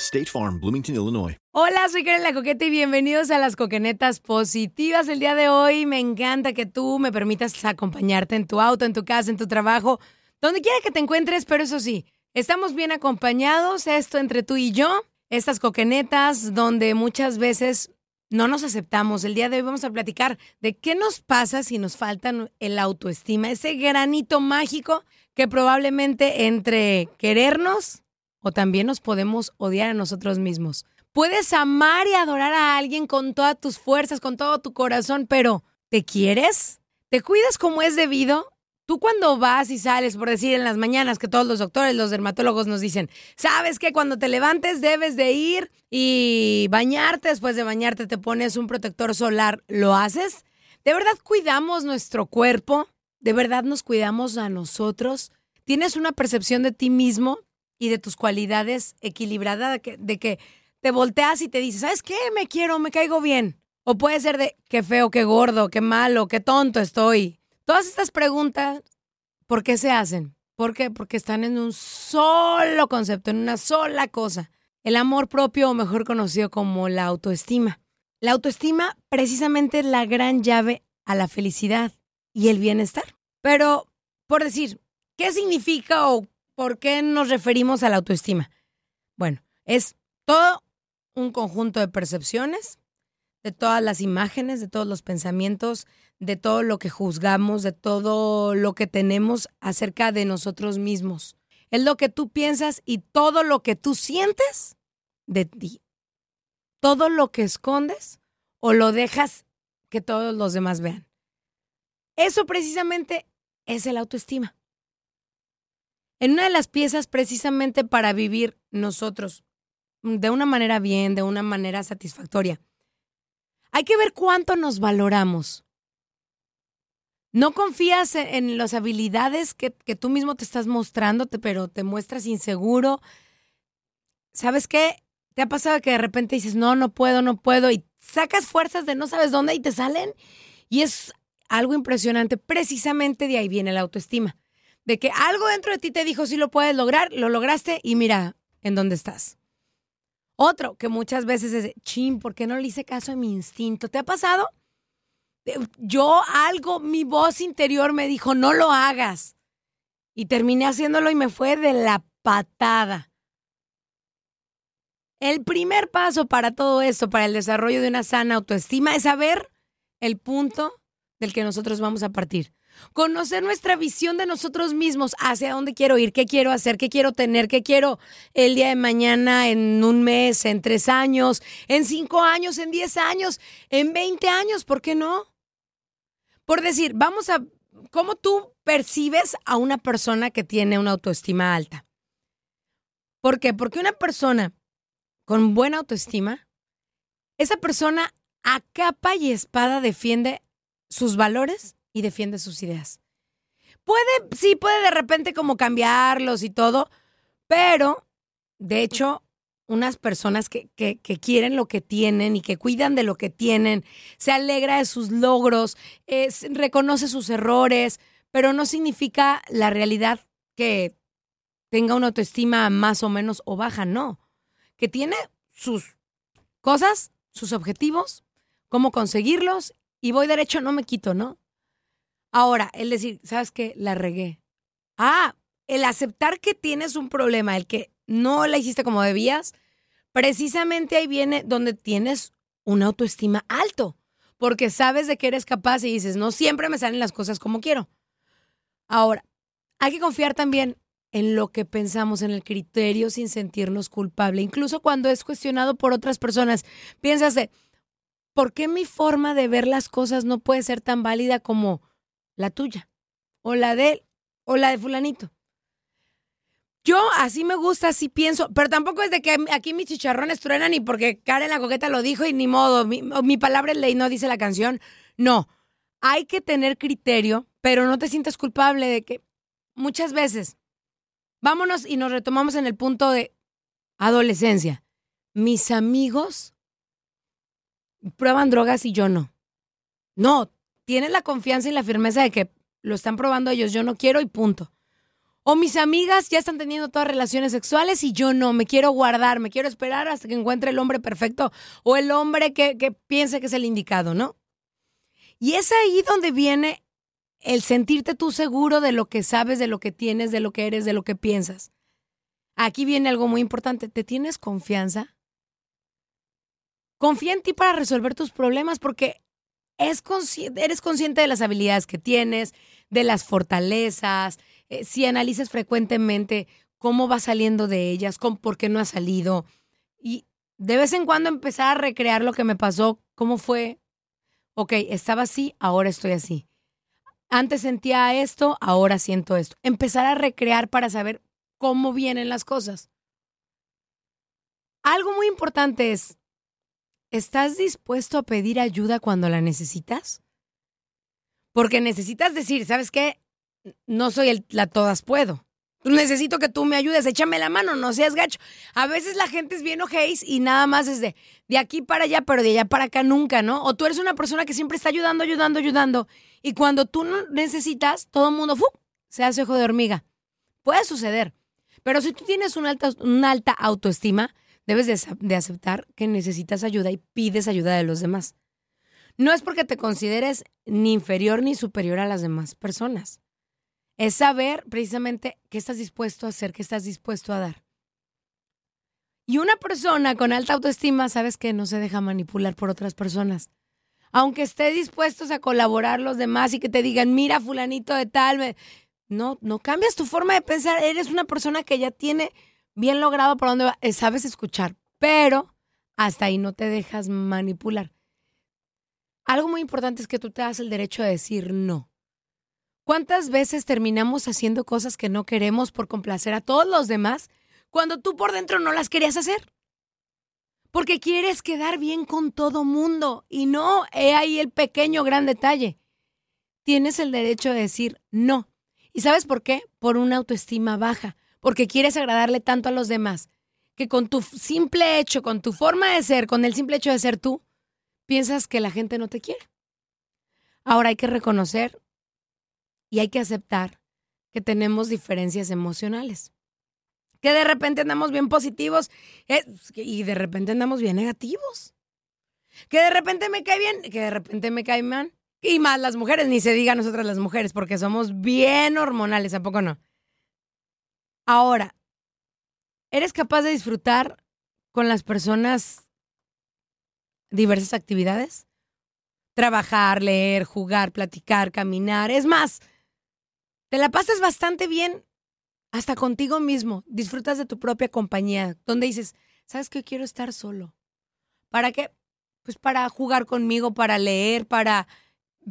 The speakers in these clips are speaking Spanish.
State Farm, Bloomington, Illinois. Hola, soy Karen La Coqueta y bienvenidos a las Coquenetas Positivas. El día de hoy me encanta que tú me permitas acompañarte en tu auto, en tu casa, en tu trabajo, donde quiera que te encuentres, pero eso sí, estamos bien acompañados, esto entre tú y yo, estas coquenetas donde muchas veces no nos aceptamos. El día de hoy vamos a platicar de qué nos pasa si nos falta el autoestima, ese granito mágico que probablemente entre querernos o también nos podemos odiar a nosotros mismos. Puedes amar y adorar a alguien con todas tus fuerzas, con todo tu corazón, pero ¿te quieres? ¿Te cuidas como es debido? Tú cuando vas y sales, por decir en las mañanas, que todos los doctores, los dermatólogos nos dicen, sabes que cuando te levantes debes de ir y bañarte, después de bañarte te pones un protector solar, ¿lo haces? ¿De verdad cuidamos nuestro cuerpo? ¿De verdad nos cuidamos a nosotros? ¿Tienes una percepción de ti mismo y de tus cualidades equilibrada de que, te volteas y te dices, ¿sabes qué? Me quiero, me caigo bien. O puede ser de qué feo, qué gordo, qué malo, qué tonto estoy. Todas estas preguntas, ¿por qué se hacen? ¿Por qué? Porque están en un solo concepto, en una sola cosa. El amor propio, o mejor conocido como la autoestima. La autoestima precisamente es la gran llave a la felicidad y el bienestar. Pero, por decir, ¿qué significa o por qué nos referimos a la autoestima? Bueno, es todo un conjunto de percepciones, de todas las imágenes, de todos los pensamientos, de todo lo que juzgamos, de todo lo que tenemos acerca de nosotros mismos. Es lo que tú piensas y todo lo que tú sientes de ti. Todo lo que escondes o lo dejas que todos los demás vean. Eso precisamente es el autoestima. En una de las piezas precisamente para vivir nosotros de una manera bien, de una manera satisfactoria. Hay que ver cuánto nos valoramos. No confías en, en las habilidades que, que, tú mismo te estás mostrando, pero te muestras inseguro. ¿Sabes qué? ¿Te ha pasado que de repente dices, no, no puedo, no puedo, y sacas fuerzas de no sabes dónde y te salen? Y es algo impresionante. Precisamente de ahí viene la autoestima. De que algo dentro de ti te dijo, sí lo puedes lograr, lo lograste y mira en dónde estás. Otro que muchas veces es, chin, ¿por qué no le hice caso a mi instinto? ¿Te ha pasado? Yo algo, mi voz interior me dijo, no lo hagas. Y terminé haciéndolo y me fue de la patada. El primer paso para todo esto, para el desarrollo de una sana autoestima, es saber el punto del que nosotros vamos a partir. Conocer nuestra visión de nosotros mismos, hacia dónde quiero ir, qué quiero hacer, qué quiero tener, qué quiero el día de mañana, en un mes, en tres años, en cinco años, en diez años, en veinte años, ¿por qué no? Por decir, vamos a, ¿cómo tú percibes a una persona que tiene una autoestima alta? ¿Por qué? Porque una persona con buena autoestima, esa persona a capa y espada defiende sus valores y defiende sus ideas. Puede, sí, puede de repente como cambiarlos y todo, pero de hecho, unas personas que, que, que, quieren lo que tienen y que cuidan de lo que tienen, se alegra de sus logros, reconoce sus errores, pero no significa la realidad que tenga una autoestima más o menos o baja, no. Que tiene sus cosas, sus objetivos, cómo conseguirlos y voy derecho, no me quito, ¿no? Ahora, el decir, ¿sabes qué? La regué. Ah, el aceptar que tienes un problema, el que no la hiciste como debías, precisamente ahí viene donde tienes una autoestima alto, porque sabes de que eres capaz y dices, no siempre me salen las cosas como quiero. Ahora, hay que confiar también en lo que pensamos, en el criterio sin sentirnos culpable, incluso cuando es cuestionado por otras personas. Piénsase, ¿por qué mi forma de ver las cosas no puede ser tan válida como la tuya? O la de él, o la de fulanito. Yo así me gusta, así pienso, pero tampoco es de que aquí mis chicharrones truenan y porque Karen la coqueta lo dijo y ni modo, mi, mi palabra es ley, no dice la canción. No, hay que tener criterio, pero no te sientas culpable de que muchas veces, vámonos y nos retomamos en el punto de adolescencia. Mis amigos prueban drogas y yo no. No, tienes la confianza y la firmeza de que lo están probando ellos, yo no quiero y punto. O mis amigas ya están teniendo todas relaciones sexuales y yo no, me quiero guardar, me quiero esperar hasta que encuentre el hombre perfecto o el hombre que, que piense que es el indicado, ¿no? Y es ahí donde viene el sentirte tú seguro de lo que sabes, de lo que tienes, de lo que eres, de lo que piensas. Aquí viene algo muy importante. ¿Te tienes confianza? Confía en ti para resolver tus problemas porque es eres consciente de las habilidades que tienes, de las fortalezas, eh, si analizas frecuentemente cómo va saliendo de ellas, con, por qué no ha salido. Y de vez en cuando empezar a recrear lo que me pasó, cómo fue. Ok, estaba así, ahora estoy así. Antes sentía esto, ahora siento esto. Empezar a recrear para saber cómo vienen las cosas. Algo muy importante es, ¿Estás dispuesto a pedir ayuda cuando la necesitas? Porque necesitas decir, ¿sabes qué? No soy el, la todas puedo. Necesito que tú me ayudes, échame la mano, no seas gacho. A veces la gente es bien ojéis y nada más es de, de aquí para allá, pero de allá para acá nunca, ¿no? O tú eres una persona que siempre está ayudando, ayudando, ayudando. Y cuando tú necesitas, todo el mundo se hace ojo de hormiga. Puede suceder. Pero si tú tienes una alta, una alta autoestima, debes de, aceptar que necesitas ayuda y pides ayuda de los demás. No es porque te consideres ni inferior ni superior a las demás personas. Es saber precisamente qué estás dispuesto a hacer, qué estás dispuesto a dar. Y una persona con alta autoestima, sabes que no se deja manipular por otras personas. Aunque esté dispuestos a colaborar los demás y que te digan, mira, fulanito de tal, no, no cambias tu forma de pensar. Eres una persona que ya tiene bien logrado por dónde va, eh, sabes escuchar, pero hasta ahí no te dejas manipular. Algo muy importante es que tú te das el derecho de decir no. ¿Cuántas veces terminamos haciendo cosas que no queremos por complacer a todos los demás cuando tú por dentro no las querías hacer? Porque quieres quedar bien con todo mundo y no, he ahí el pequeño gran detalle. Tienes el derecho de decir no. ¿Y sabes por qué? Por una autoestima baja porque quieres agradarle tanto a los demás, que con tu simple hecho, con tu forma de ser, con el simple hecho de ser tú, piensas que la gente no te quiere. Ahora hay que reconocer y hay que aceptar que tenemos diferencias emocionales. Que de repente andamos bien positivos eh, y de repente andamos bien negativos. Que de repente me cae bien, que de repente me cae mal. Y más las mujeres, ni se diga nosotras las mujeres, porque somos bien hormonales, ¿a poco no? Ahora, ¿eres capaz de disfrutar con las personas diversas actividades? trabajar, leer, jugar, platicar, caminar. Es más, te la pasas bastante bien hasta contigo mismo. Disfrutas de tu propia compañía, donde dices, ¿sabes qué? Quiero estar solo. ¿Para qué? Pues para jugar conmigo, para leer, para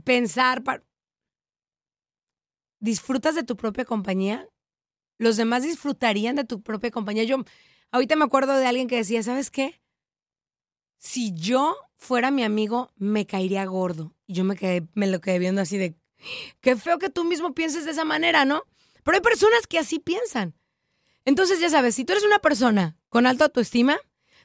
pensar. Para... ¿Disfrutas de tu propia compañía? Los demás disfrutarían de tu propia compañía. Yo ahorita me acuerdo de alguien que decía, ¿sabes qué? Si yo fuera mi amigo, me caería gordo. Y yo me, quedé, me lo quedé viendo así de, qué feo que tú mismo pienses de esa manera, ¿no? Pero hay personas que así piensan. Entonces, ya sabes, si tú eres una persona con alta autoestima,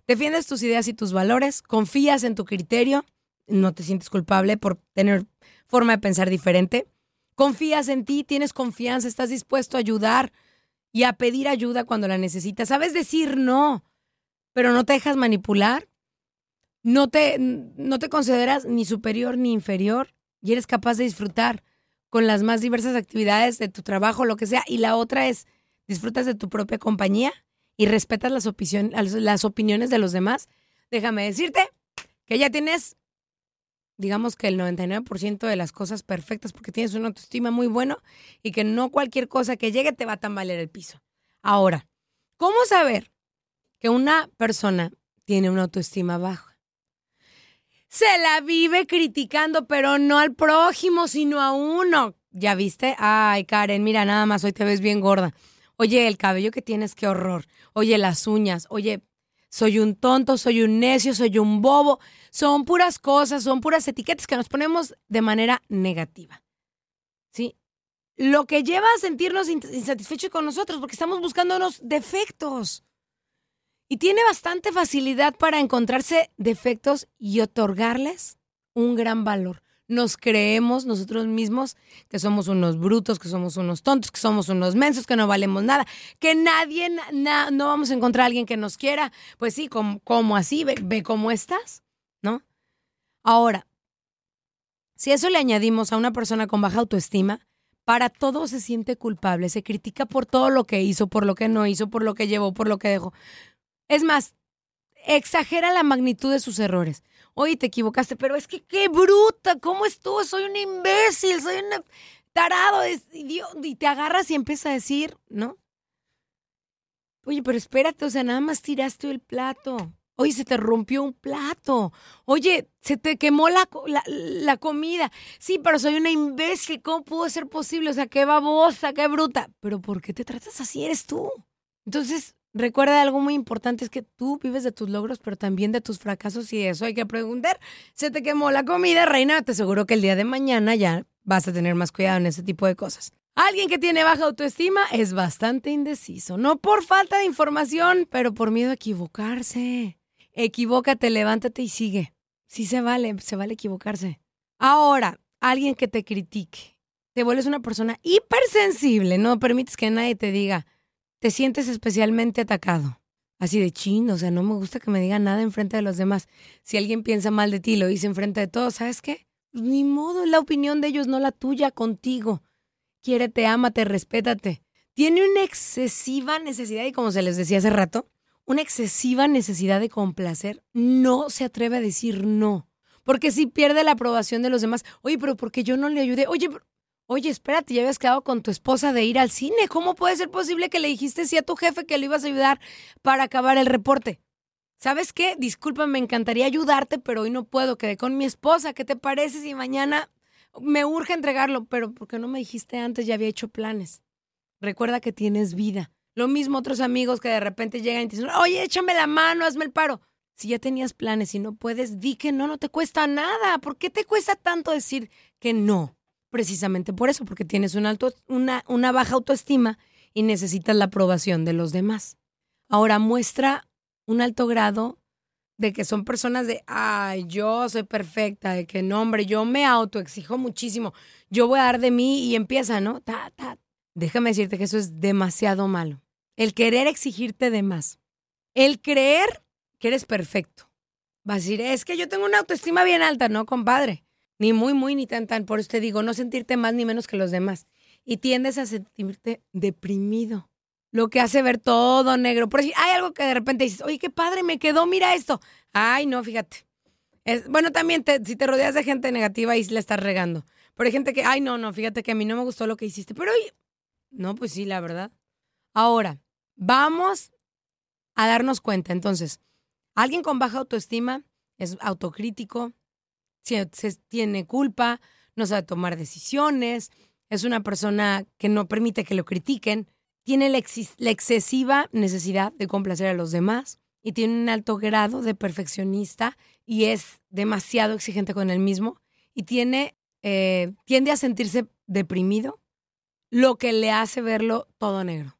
defiendes tus ideas y tus valores, confías en tu criterio, no te sientes culpable por tener forma de pensar diferente, confías en ti, tienes confianza, estás dispuesto a ayudar y a pedir ayuda cuando la necesitas, sabes decir no, pero no te dejas manipular, no te, no te consideras ni superior ni inferior y eres capaz de disfrutar con las más diversas actividades de tu trabajo, lo que sea. Y la otra es, disfrutas de tu propia compañía y respetas las, las opiniones de los demás. Déjame decirte que ya tienes, digamos que el 99% de las cosas perfectas porque tienes una autoestima muy bueno y que no cualquier cosa que llegue te va a tambalear el piso. Ahora, ¿cómo saber que una persona tiene una autoestima baja? se la vive criticando, pero no al prójimo, sino a uno. ¿Ya viste? Ay, Karen, mira, nada más, hoy te ves bien gorda. Oye, el cabello que tienes, qué horror. Oye, las uñas. Oye, soy un tonto, soy un necio, soy un bobo. Son puras cosas, son puras etiquetas que nos ponemos de manera negativa. ¿Sí? Lo que lleva a sentirnos insatisfechos con nosotros porque estamos buscando unos defectos y tiene bastante facilidad para encontrarse defectos y otorgarles un gran valor. Nos creemos nosotros mismos que somos unos brutos, que somos unos tontos, que somos unos mensos, que no valemos nada, que nadie, no vamos a encontrar a alguien que nos quiera. Pues sí, como, así, ve, ve cómo estás, ¿no? Ahora, si eso le añadimos a una persona con baja autoestima, para todo se siente culpable, se critica por todo lo que hizo, por lo que no hizo, por lo que llevó, por lo que dejó. Es más, exagera la magnitud de sus errores. Oye, te equivocaste, pero es que qué bruta, ¿cómo estuvo? Soy un imbécil, soy un tarado, y te agarras y empieza a decir, ¿no? Oye, pero espérate, o sea, nada más tiraste el plato. Oye, se te rompió un plato. Oye, se te quemó la, la, comida. Sí, pero soy una imbécil. ¿Cómo pudo ser posible? O sea, qué babosa, qué bruta. Pero ¿por qué te tratas así? Eres tú. Entonces, Recuerda algo muy importante, es que tú vives de tus logros, pero también de tus fracasos y eso hay que preguntar. Se te quemó la comida, reina, te aseguro que el día de mañana ya vas a tener más cuidado en ese tipo de cosas. Alguien que tiene baja autoestima es bastante indeciso, no por falta de información, pero por miedo a equivocarse. Equivócate, levántate y sigue. Sí se vale, se vale equivocarse. Ahora, alguien que te critique. Te vuelves una persona hipersensible, no permites que nadie te diga, te sientes especialmente atacado. Así de chin, o sea, no me gusta que me digan nada enfrente de los demás. Si alguien piensa mal de ti, lo dice enfrente de todos, ¿sabes qué? Pues ni modo, es la opinión de ellos, no la tuya contigo. Quiérete, ámate, respétate. Tiene una excesiva necesidad, y como se les decía hace rato, una excesiva necesidad de complacer. No se atreve a decir no. Porque si pierde la aprobación de los demás, oye, pero porque yo no le ayudé, oye, pero Oye, espérate, ya habías quedado con tu esposa de ir al cine. ¿Cómo puede ser posible que le dijiste sí a tu jefe que le ibas a ayudar para acabar el reporte? ¿Sabes qué? Disculpa, me encantaría ayudarte, pero hoy no puedo. Quedé con mi esposa. ¿Qué te parece si mañana me urge entregarlo? Pero ¿por qué no me dijiste antes? Ya había hecho planes. Recuerda que tienes vida. Lo mismo otros amigos que de repente llegan y te dicen, oye, échame la mano, hazme el paro. Si ya tenías planes y no puedes, di que no, no te cuesta nada. ¿Por qué te cuesta tanto decir que no? Precisamente por eso, porque tienes una, alto, una baja autoestima y necesitas la aprobación de los demás. Ahora muestra un alto grado de que son personas de, ay, yo soy perfecta, de que no, hombre, yo me autoexijo muchísimo, yo voy a dar de mí y empieza, ¿no? Ta, ta. Déjame decirte que eso es demasiado malo. El querer exigirte de más. El creer que eres perfecto. Vas a decir, es que yo tengo una autoestima bien alta, ¿no, compadre? Ni muy, muy, ni tan, tan. Por eso te digo, no sentirte más ni menos que los demás. Y tiendes a sentirte deprimido. Lo que hace ver todo negro. Por decir, hay algo que de repente dices, oye, qué padre, me quedó, mira esto. Ay, no, fíjate. Bueno, también te- si te rodeas de gente negativa y la estás regando. Pero hay gente que, ay, no, no, fíjate que a mí no me gustó lo que hiciste. Pero, no, pues sí, la verdad. Ahora, vamos a darnos cuenta. Entonces, alguien con baja autoestima es autocrítico, se, tiene culpa, no sabe tomar decisiones, es una persona que no permite que lo critiquen, tiene la excesiva necesidad de complacer a los demás y tiene un alto grado de perfeccionista y es demasiado exigente con él mismo y tiene, eh, tiende a sentirse deprimido, lo que le hace verlo todo negro.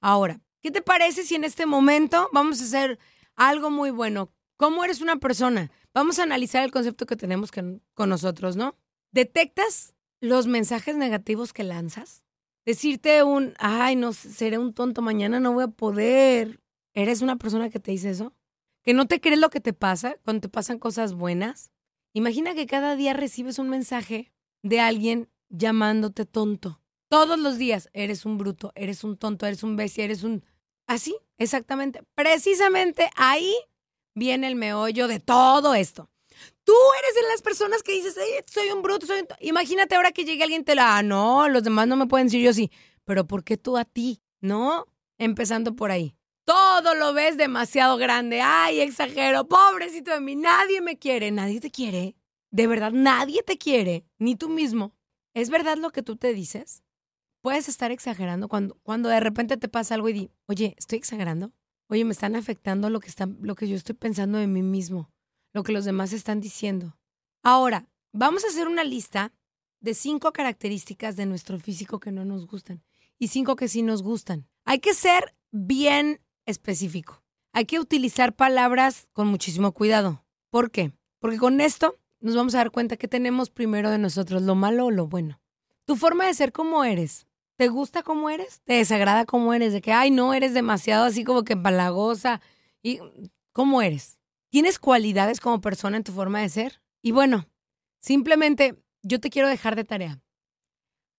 Ahora, ¿qué te parece si en este momento vamos a hacer algo muy bueno? ¿Cómo eres una persona? Vamos a analizar el concepto que tenemos con, nosotros, ¿no? ¿Detectas los mensajes negativos que lanzas? Decirte un, ay, no, seré un tonto, mañana no voy a poder. ¿Eres una persona que te dice eso? ¿Que no te crees lo que te pasa cuando te pasan cosas buenas? Imagina que cada día recibes un mensaje de alguien llamándote tonto. Todos los días eres un bruto, eres un tonto, eres un bestia, eres un... Así, exactamente. Precisamente ahí viene el meollo de todo esto. Tú eres de las personas que dices, "Ay, soy un bruto, soy un... to-". Imagínate ahora que llegue alguien y te la... Ah, no, los demás no me pueden decir yo sí. Pero ¿por qué tú a ti? ¿No? Empezando por ahí. Todo lo ves demasiado grande. Ay, exagero. Pobrecito de mí. Nadie me quiere. Nadie te quiere. De verdad, nadie te quiere. Ni tú mismo. ¿Es verdad lo que tú te dices? Puedes estar exagerando cuando, cuando de repente te pasa algo y di, oye, estoy exagerando. Oye, me están afectando lo que, está, lo que yo estoy pensando de mí mismo, lo que los demás están diciendo. Ahora, vamos a hacer una lista de cinco características de nuestro físico que no nos gustan y cinco que sí nos gustan. Hay que ser bien específico. Hay que utilizar palabras con muchísimo cuidado. ¿Por qué? Porque con esto nos vamos a dar cuenta que tenemos primero de nosotros, lo malo o lo bueno. Tu forma de ser como eres. ¿Te gusta como eres? ¿Te desagrada como eres? De que, ay, no, eres demasiado así como que empalagosa. ¿Y cómo eres? ¿Tienes cualidades como persona en tu forma de ser? Y bueno, simplemente yo te quiero dejar de tarea.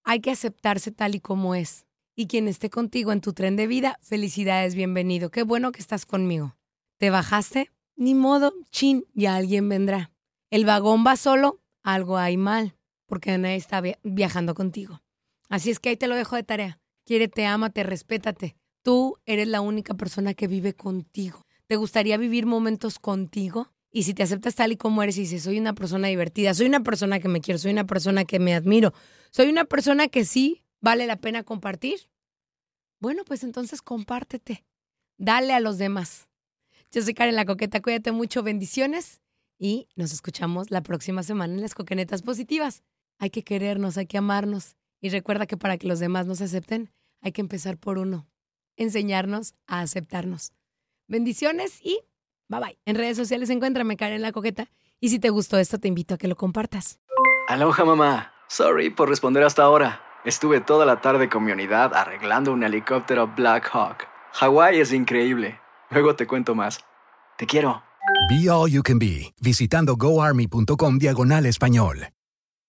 Hay que aceptarse tal y como es. Y quien esté contigo en tu tren de vida, felicidades, bienvenido. Qué bueno que estás conmigo. ¿Te bajaste? Ni modo, chin, ya alguien vendrá. El vagón va solo, algo hay mal, porque nadie está via- viajando contigo. Así es que ahí te lo dejo de tarea. Quiérete, ámate, respétate. Tú eres la única persona que vive contigo. ¿Te gustaría vivir momentos contigo? Y si te aceptas tal y como eres y dices, soy una persona divertida, soy una persona que me quiero, soy una persona que me admiro, soy una persona que sí vale la pena compartir, bueno, pues entonces compártete. Dale a los demás. Yo soy Karen La Coqueta, cuídate mucho, bendiciones y nos escuchamos la próxima semana en las Coquenetas Positivas. Hay que querernos, hay que amarnos y recuerda que para que los demás nos acepten, hay que empezar por uno, enseñarnos a aceptarnos. Bendiciones y bye bye. En redes sociales encuéntrame Karen La Coqueta y si te gustó esto te invito a que lo compartas. Aloha mamá. Sorry por responder hasta ahora. Estuve toda la tarde con mi unidad arreglando un helicóptero Black Hawk. Hawái es increíble. Luego te cuento más. Te quiero. Be All You Can Be, visitando goarmy.com diagonal español.